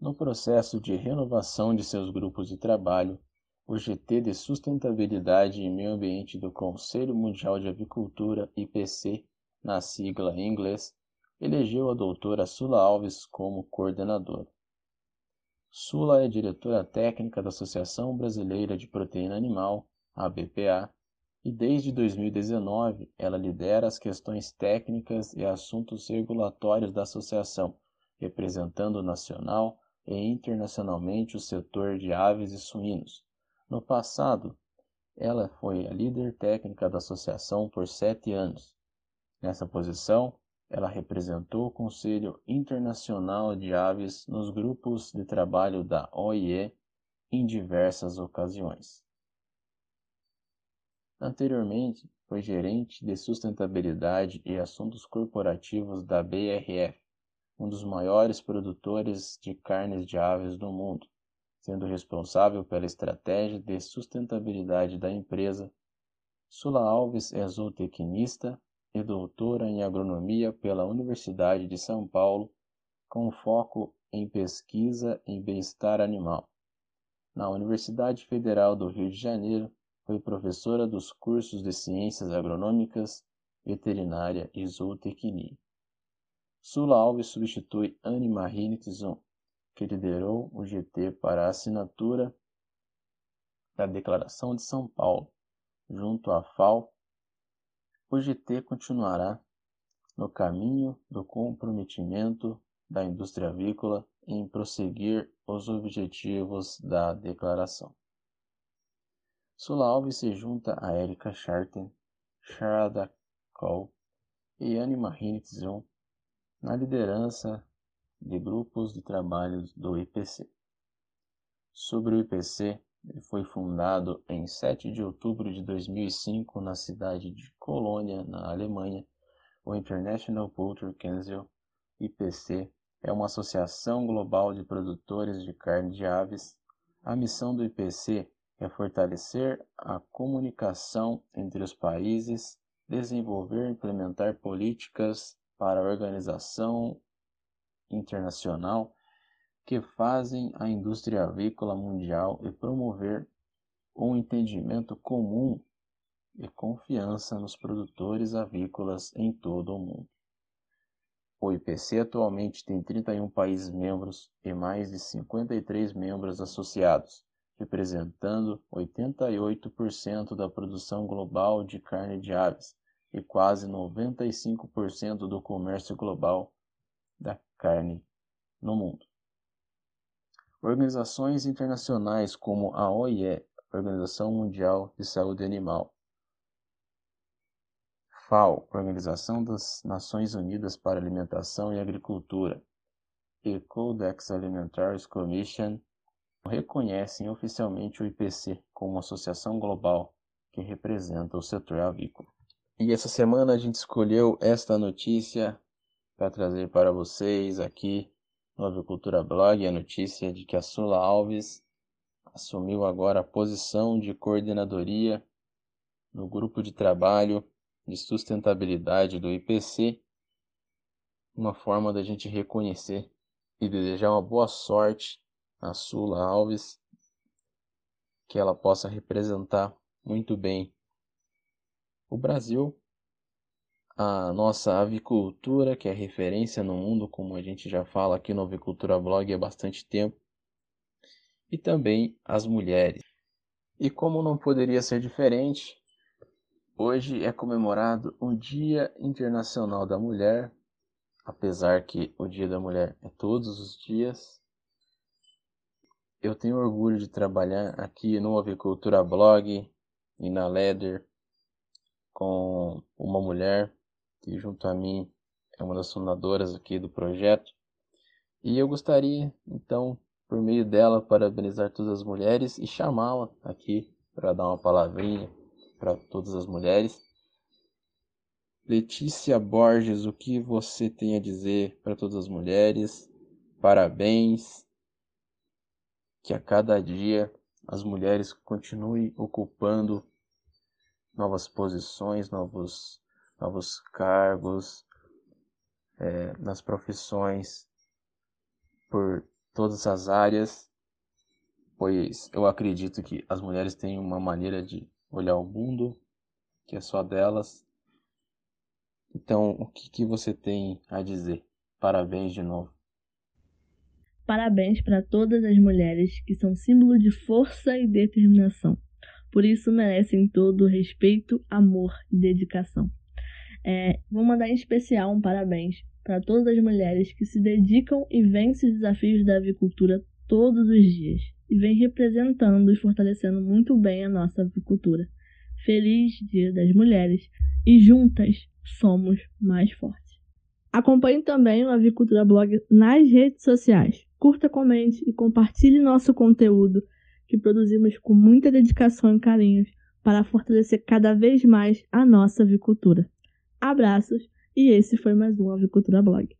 No processo de renovação de seus grupos de trabalho, o GT de Sustentabilidade e Meio Ambiente do Conselho Mundial de Avicultura, IPC, na sigla em inglês, elegeu a doutora Sula Alves como coordenadora. Sula é diretora técnica da Associação Brasileira de Proteína Animal, ABPA, e desde 2019 ela lidera as questões técnicas e assuntos regulatórios da associação, representando nacional e internacionalmente o setor de aves e suínos. No passado, ela foi a líder técnica da associação por sete anos. Nessa posição, ela representou o Conselho Internacional de Aves nos grupos de trabalho da OIE em diversas ocasiões. Anteriormente, foi gerente de sustentabilidade e assuntos corporativos da BRF, um dos maiores produtores de carnes de aves do mundo sendo responsável pela estratégia de sustentabilidade da empresa. Sula Alves é zootecnista e doutora em agronomia pela Universidade de São Paulo, com foco em pesquisa em bem-estar animal. Na Universidade Federal do Rio de Janeiro, foi professora dos cursos de Ciências Agronômicas, Veterinária e Zootecnia. Sula Alves substitui Anne Marie Nitizon, que liderou o GT para a assinatura da Declaração de São Paulo, junto à FAO, o GT continuará no caminho do comprometimento da indústria avícola em prosseguir os objetivos da declaração. Sula Alves se junta a Erika Charten, Sharada Cole e Anne Marie na liderança de grupos de trabalho do IPC. Sobre o IPC, ele foi fundado em 7 de outubro de 2005 na cidade de Colônia, na Alemanha. O International Poultry Council, IPC, é uma associação global de produtores de carne de aves. A missão do IPC é fortalecer a comunicação entre os países, desenvolver e implementar políticas para a organização internacional que fazem a indústria avícola mundial e promover um entendimento comum e confiança nos produtores avícolas em todo o mundo. O IPC atualmente tem 31 países membros e mais de 53 membros associados, representando 88% da produção global de carne de aves e quase 95% do comércio global da carne no mundo. Organizações internacionais como a OIE, Organização Mundial de Saúde Animal, FAO, Organização das Nações Unidas para Alimentação e Agricultura, e Codex Alimentarius Commission reconhecem oficialmente o IPC como uma associação global que representa o setor avícola. E essa semana a gente escolheu esta notícia para trazer para vocês aqui no Avicultura Blog a notícia de que a Sula Alves assumiu agora a posição de coordenadoria no grupo de trabalho de sustentabilidade do IPC, uma forma da gente reconhecer e desejar uma boa sorte à Sula Alves, que ela possa representar muito bem o Brasil a nossa avicultura, que é referência no mundo, como a gente já fala aqui no Avicultura Blog há bastante tempo, e também as mulheres. E como não poderia ser diferente, hoje é comemorado o Dia Internacional da Mulher, apesar que o Dia da Mulher é todos os dias. Eu tenho orgulho de trabalhar aqui no Avicultura Blog e na Leather com uma mulher que junto a mim é uma das fundadoras aqui do projeto. E eu gostaria, então, por meio dela, parabenizar todas as mulheres e chamá-la aqui para dar uma palavrinha para todas as mulheres. Letícia Borges, o que você tem a dizer para todas as mulheres? Parabéns. Que a cada dia as mulheres continuem ocupando novas posições, novos novos cargos é, nas profissões por todas as áreas, pois eu acredito que as mulheres têm uma maneira de olhar o mundo que é só delas. Então, o que, que você tem a dizer? Parabéns de novo. Parabéns para todas as mulheres que são símbolo de força e determinação. Por isso merecem todo o respeito, amor e dedicação. É, vou mandar em especial um parabéns para todas as mulheres que se dedicam e vencem os desafios da avicultura todos os dias e vem representando e fortalecendo muito bem a nossa avicultura. Feliz Dia das Mulheres e juntas somos mais fortes. Acompanhe também o Avicultura Blog nas redes sociais. Curta, comente e compartilhe nosso conteúdo que produzimos com muita dedicação e carinho para fortalecer cada vez mais a nossa avicultura. Abraços e esse foi mais um Avicultura Blog.